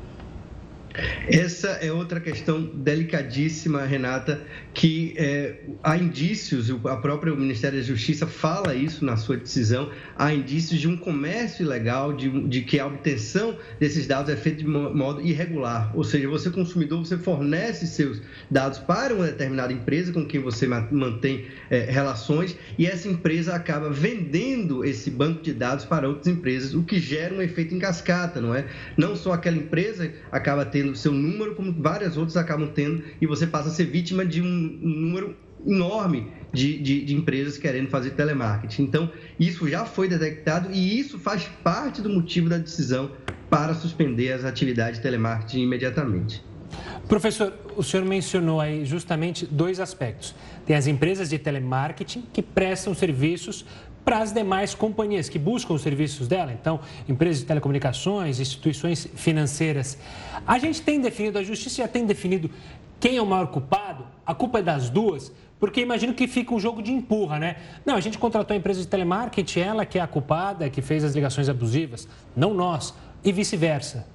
Essa é outra questão delicadíssima, Renata, que é, há indícios, a própria Ministério da Justiça fala isso na sua decisão, há indícios de um comércio ilegal, de, de que a obtenção desses dados é feita de modo irregular. Ou seja, você consumidor, você fornece seus dados para uma determinada empresa com quem você mantém é, relações e essa empresa acaba vendendo esse banco de dados para outras empresas, o que gera um efeito em cascata, não é? Não só aquela empresa acaba tendo tendo seu número, como várias outras acabam tendo, e você passa a ser vítima de um, número enorme de, de, de, empresas querendo fazer telemarketing. Então, isso já foi detectado e isso faz parte do motivo da decisão para suspender as atividades de telemarketing imediatamente. Professor, o senhor mencionou aí justamente dois aspectos. Tem as empresas de telemarketing que prestam serviços para as demais companhias que buscam os serviços dela, então, empresas de telecomunicações, instituições financeiras. A gente tem definido, a justiça já tem definido quem é o maior culpado, a culpa é das duas, porque imagino que fica um jogo de empurra, né? Não, a gente contratou a empresa de telemarketing, ela que é a culpada, que fez as ligações abusivas, não nós, e vice-versa.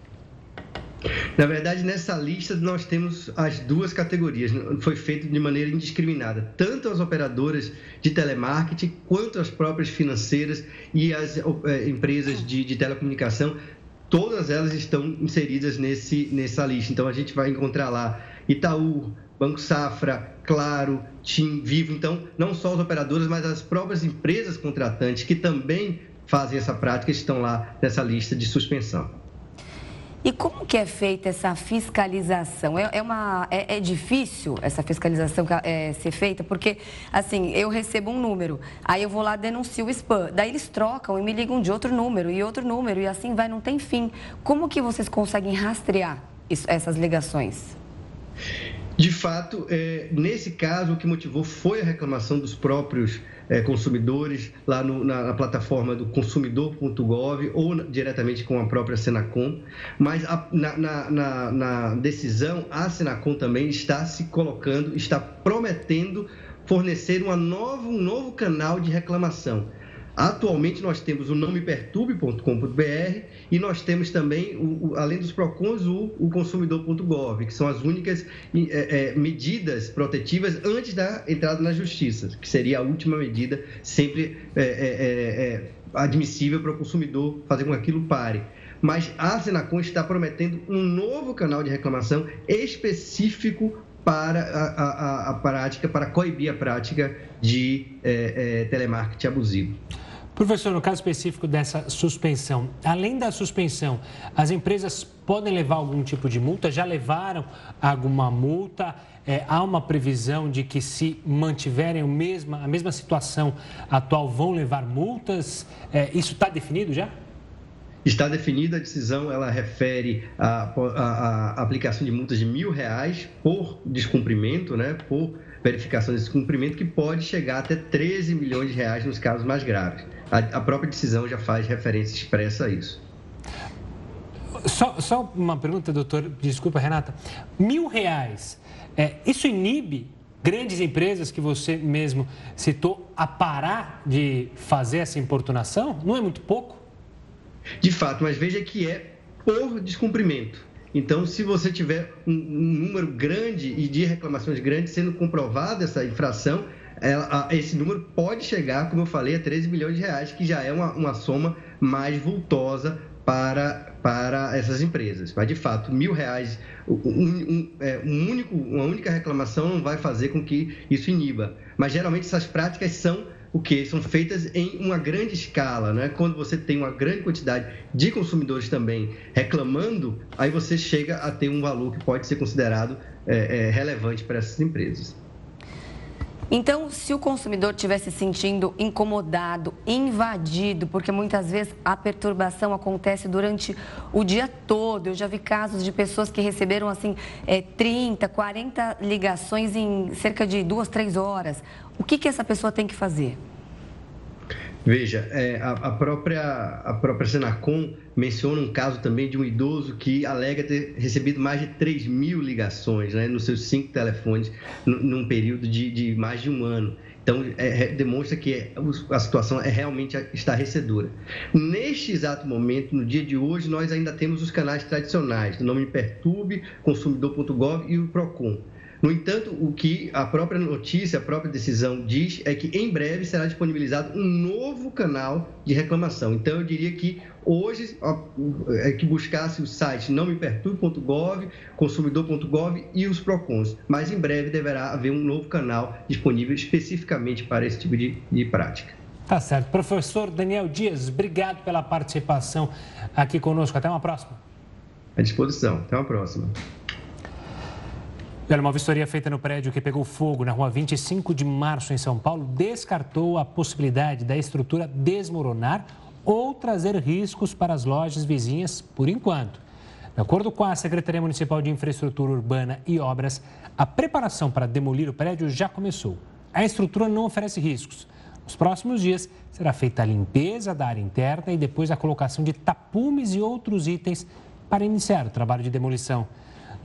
Na verdade, nessa lista nós temos as duas categorias. Foi feito de maneira indiscriminada, tanto as operadoras de telemarketing quanto as próprias financeiras e as é, empresas de, de telecomunicação. Todas elas estão inseridas nesse, nessa lista. Então a gente vai encontrar lá Itaú, Banco Safra, Claro, Tim, Vivo. Então, não só os operadores, mas as próprias empresas contratantes que também fazem essa prática estão lá nessa lista de suspensão. E como que é feita essa fiscalização? É, é uma, é, é, difícil essa fiscalização é, ser feita? Porque, assim, eu recebo um número, aí eu vou lá denuncio o spam, daí eles trocam e me ligam de outro número e outro número e assim vai, não tem fim. Como que vocês conseguem rastrear isso, essas ligações? De fato, é, nesse caso, o que motivou foi a reclamação dos próprios é, consumidores lá no, na, na, plataforma do consumidor.gov ou na, diretamente com a própria Senacom. Mas a, na, na, decisão, a Senacom também está se colocando, está prometendo fornecer uma um novo canal de reclamação. Atualmente nós temos o nomeperturbe.com.br e nós temos também, o, o, além dos PROCONs, o, o consumidor.gov, que são as únicas é, é, medidas protetivas antes da entrada na justiça, que seria a última medida sempre é, é, é, é admissível para o consumidor fazer com que aquilo pare. Mas a Senacom está prometendo um novo canal de reclamação específico para a, a, a prática, para coibir a prática de telemarketing abusivo. Professor, no caso específico dessa suspensão, além da suspensão, as empresas podem levar algum tipo de multa? Já levaram alguma multa? É, há uma previsão de que, se mantiverem a mesma, a mesma situação atual, vão levar multas? É, isso está definido já? Está definida a decisão, ela refere à, aplicação de multas de mil reais por descumprimento, né, por verificação desse cumprimento, que pode chegar até 13 milhões de reais nos casos mais graves. A, a própria decisão já faz referência expressa a isso. Só, só uma pergunta, doutor, desculpa, Renata. Mil reais, é, isso inibe grandes empresas que você mesmo citou a parar de fazer essa importunação? Não é muito pouco? De fato, mas veja que é por descumprimento. Então, se você tiver um, um número grande e de reclamações grandes sendo comprovada essa infração, esse número pode chegar, como eu falei, a 13 milhões de reais, que já é uma, uma soma mais vultosa para, para essas empresas. Mas, de fato, mil reais, um, um, é, um único, uma única reclamação não vai fazer com que isso iniba. Mas, geralmente, essas práticas são o que são feitas em uma grande escala, né? Quando você tem uma grande quantidade de consumidores também reclamando, aí você chega a ter um valor que pode ser considerado é, é, relevante para essas empresas. Então, se o consumidor estiver se sentindo incomodado, invadido, porque muitas vezes a perturbação acontece durante o dia todo. Eu já vi casos de pessoas que receberam assim é, 30, 40 ligações em cerca de duas, três horas. O que, que essa pessoa tem que fazer? Veja, é, a, a, própria, a própria Senacom menciona um caso também de um idoso que alega ter recebido mais de 3 mil ligações né, nos seus cinco telefones num período de, de mais de um ano. Então, é, é demonstra que é, a situação é realmente estarrecedora. Neste exato momento, no dia de hoje, nós ainda temos os canais tradicionais, do nome Perturbe, consumidor.gov e o PROCON. No entanto, o que a própria notícia, a própria decisão diz é que em breve será disponibilizado um novo canal de reclamação. Então, eu diria que hoje é que buscasse o site nãomeperturbe.gov, consumidor.gov e os PROCONs. Mas em breve deverá haver um novo canal disponível especificamente para esse tipo de, de prática. Tá certo. Professor Daniel Dias, obrigado pela participação aqui conosco. Até uma próxima. À disposição. Até uma próxima. Olha, uma vistoria feita no prédio que pegou fogo na rua 25 de março, em São Paulo, descartou a possibilidade da estrutura desmoronar ou trazer riscos para as lojas vizinhas por enquanto. De acordo com a Secretaria Municipal de Infraestrutura Urbana e Obras, a preparação para demolir o prédio já começou. A estrutura não oferece riscos. Nos próximos dias, será feita a limpeza da área interna e depois a colocação de tapumes e outros itens para iniciar o trabalho de demolição.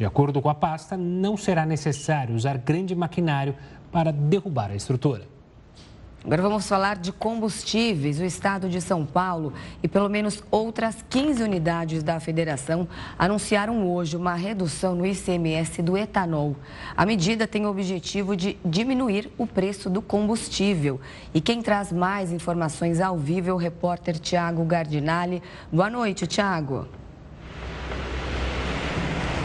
De acordo com a pasta, não será necessário usar grande maquinário para derrubar a estrutura. Agora vamos falar de combustíveis. O estado de São Paulo e pelo menos outras 15 unidades da federação anunciaram hoje uma redução no ICMS do etanol. A medida tem o objetivo de diminuir o preço do combustível. E quem traz mais informações ao vivo é o repórter Tiago Gardinali. Boa noite, Tiago.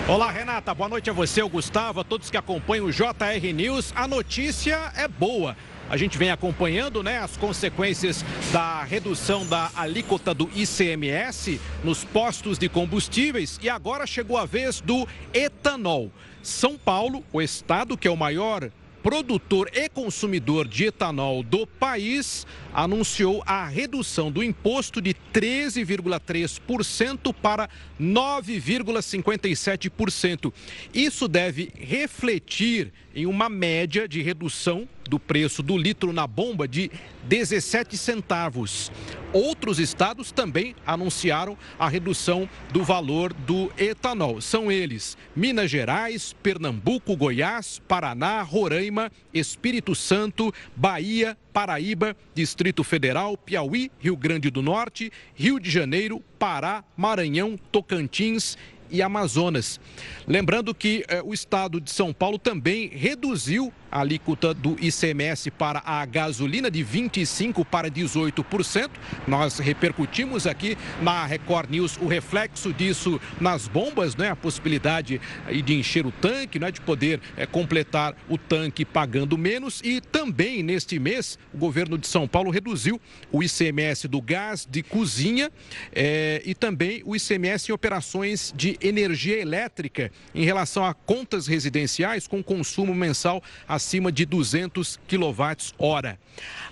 Olá, Renata. Boa noite a você, o Gustavo, a todos que acompanham o JR News. A notícia é boa. A gente vem acompanhando né, as consequências da redução da alíquota do ICMS nos postos de combustíveis e agora chegou a vez do etanol. São Paulo, o estado que é o maior produtor e consumidor de etanol do país anunciou a redução do imposto de 13,3% para 9,57%. Isso deve refletir em uma média de redução do preço do litro na bomba de 17 centavos. Outros estados também anunciaram a redução do valor do etanol. São eles Minas Gerais, Pernambuco, Goiás, Paraná, Roraima, Espírito Santo, Bahia, Paraíba, Distrito Federal, Piauí, Rio Grande do Norte, Rio de Janeiro, Pará, Maranhão, Tocantins e Amazonas. Lembrando que eh, o estado de São Paulo também reduziu a alíquota do ICMS para a gasolina de 25% para 18%. Nós repercutimos aqui na Record News o reflexo disso nas bombas, né? a possibilidade de encher o tanque, né? de poder é, completar o tanque pagando menos. E também neste mês, o governo de São Paulo reduziu o ICMS do gás de cozinha é, e também o ICMS em operações de energia elétrica em relação a contas residenciais com consumo mensal acima acima de 200 kWh.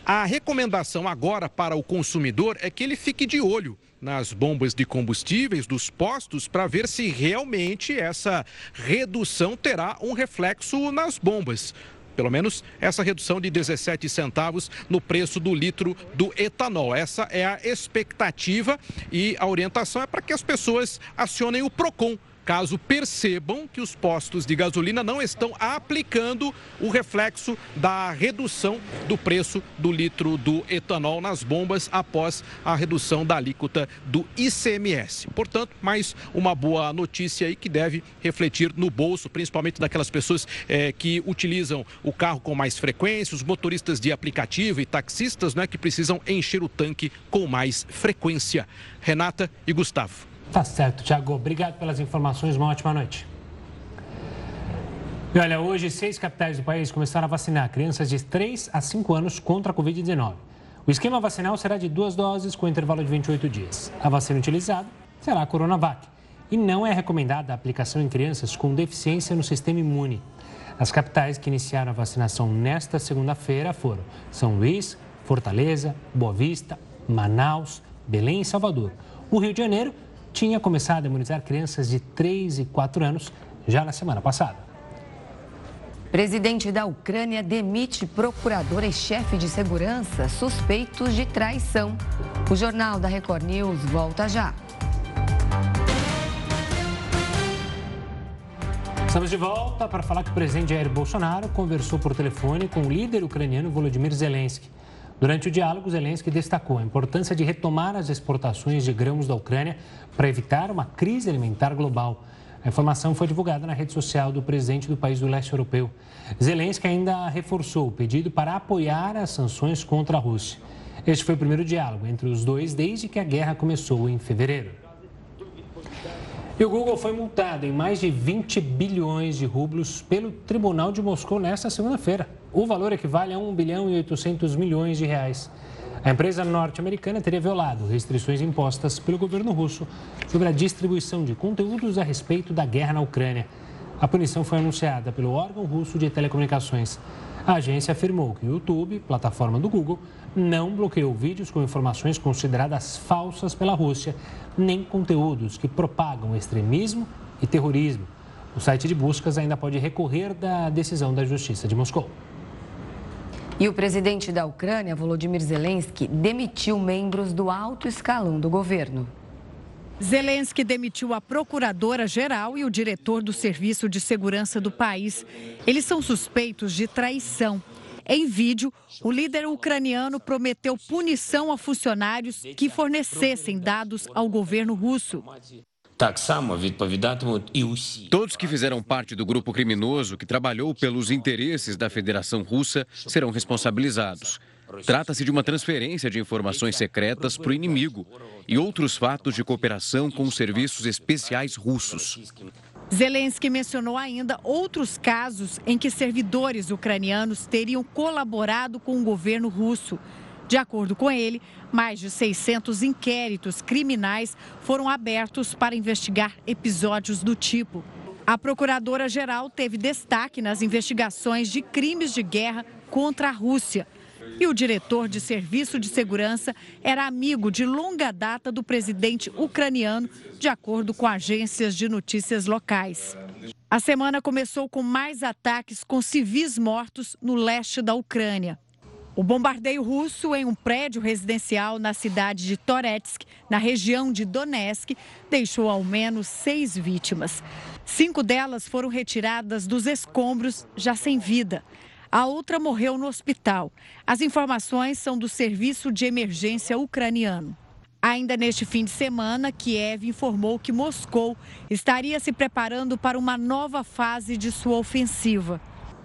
A recomendação agora para o consumidor é que ele fique de olho nas bombas de combustíveis dos postos para ver se realmente essa redução terá um reflexo nas bombas pelo menos essa redução de 17 centavos no preço do litro do etanol. Essa é a expectativa e a orientação é para que as pessoas acionem o PROCON caso percebam que os postos de gasolina não estão aplicando o reflexo da redução do preço do litro do etanol nas bombas após a redução da alíquota do ICMS. Portanto, mais uma boa notícia aí que deve refletir no bolso, principalmente daquelas pessoas é, que utilizam o carro com mais frequência, os motoristas de aplicativo e taxistas né, que precisam encher o tanque com mais frequência. Renata e Gustavo. Tá certo, Tiago. Obrigado pelas informações. Uma ótima noite. E olha, hoje seis capitais do país começaram a vacinar crianças de 3 a 5 anos contra a Covid-19. O esquema vacinal será de duas doses com intervalo de 28 dias. A vacina utilizada será a Coronavac e não é recomendada a aplicação em crianças com deficiência no sistema imune. As capitais que iniciaram a vacinação nesta segunda-feira foram São Luís, Fortaleza, Boa Vista, Manaus, Belém e Salvador. O Rio de Janeiro tinha começado a imunizar crianças de 3 e 4 anos já na semana passada. Presidente da Ucrânia demite procurador e chefe de segurança suspeitos de traição. O Jornal da Record News volta já. Estamos de volta para falar que o presidente Jair Bolsonaro conversou por telefone com o líder ucraniano Volodymyr Zelensky. Durante o diálogo, Zelensky destacou a importância de retomar as exportações de grãos da Ucrânia para evitar uma crise alimentar global. A informação foi divulgada na rede social do presidente do país do leste europeu. Zelensky ainda reforçou o pedido para apoiar as sanções contra a Rússia. Este foi o primeiro diálogo entre os dois desde que a guerra começou em fevereiro. E o Google foi multado em mais de 20 bilhões de rublos pelo Tribunal de Moscou nesta segunda-feira. O valor equivale a 1 bilhão e 800 milhões de reais. A empresa norte-americana teria violado restrições impostas pelo governo russo sobre a distribuição de conteúdos a respeito da guerra na Ucrânia. A punição foi anunciada pelo órgão russo de telecomunicações. A agência afirmou que o YouTube, plataforma do Google, não bloqueou vídeos com informações consideradas falsas pela Rússia, nem conteúdos que propagam extremismo e terrorismo. O site de buscas ainda pode recorrer da decisão da Justiça de Moscou. E o presidente da Ucrânia, Volodymyr Zelensky, demitiu membros do alto escalão do governo. Zelensky demitiu a procuradora-geral e o diretor do Serviço de Segurança do país. Eles são suspeitos de traição. Em vídeo, o líder ucraniano prometeu punição a funcionários que fornecessem dados ao governo russo. Todos que fizeram parte do grupo criminoso que trabalhou pelos interesses da Federação Russa serão responsabilizados. Trata-se de uma transferência de informações secretas para o inimigo e outros fatos de cooperação com os serviços especiais russos. Zelensky mencionou ainda outros casos em que servidores ucranianos teriam colaborado com o governo russo. De acordo com ele, mais de 600 inquéritos criminais foram abertos para investigar episódios do tipo. A procuradora-geral teve destaque nas investigações de crimes de guerra contra a Rússia. E o diretor de Serviço de Segurança era amigo de longa data do presidente ucraniano, de acordo com agências de notícias locais. A semana começou com mais ataques com civis mortos no leste da Ucrânia. O bombardeio russo em um prédio residencial na cidade de Toretsk, na região de Donetsk, deixou ao menos seis vítimas. Cinco delas foram retiradas dos escombros, já sem vida. A outra morreu no hospital. As informações são do Serviço de Emergência Ucraniano. Ainda neste fim de semana, Kiev informou que Moscou estaria se preparando para uma nova fase de sua ofensiva.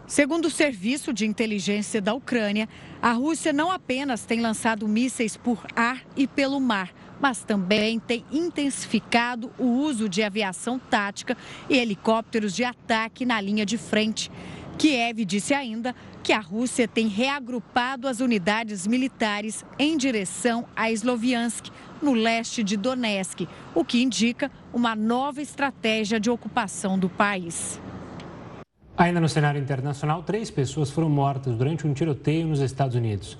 Segundo o Serviço de Inteligência da Ucrânia, a Rússia não apenas tem lançado mísseis por ar e pelo mar, mas também tem intensificado o uso de aviação tática e helicópteros de ataque na linha de frente. Kiev disse ainda que a Rússia tem reagrupado as unidades militares em direção a Sloviansk, no leste de Donetsk, o que indica uma nova estratégia de ocupação do país. Ainda no cenário internacional, três pessoas foram mortas durante um tiroteio nos Estados Unidos.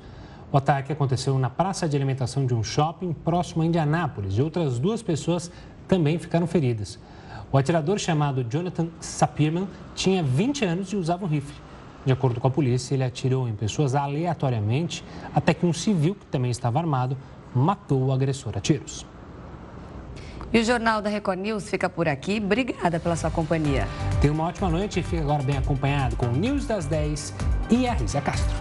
O ataque aconteceu na praça de alimentação de um shopping próximo a Indianápolis e outras duas pessoas também ficaram feridas. O atirador chamado Jonathan Sapirman tinha 20 anos e usava um rifle. De acordo com a polícia, ele atirou em pessoas aleatoriamente até que um civil, que também estava armado, matou o agressor a tiros. E o Jornal da Record News fica por aqui. Obrigada pela sua companhia. Tenha uma ótima noite e fique agora bem acompanhado com o News das 10 e a Risa Castro.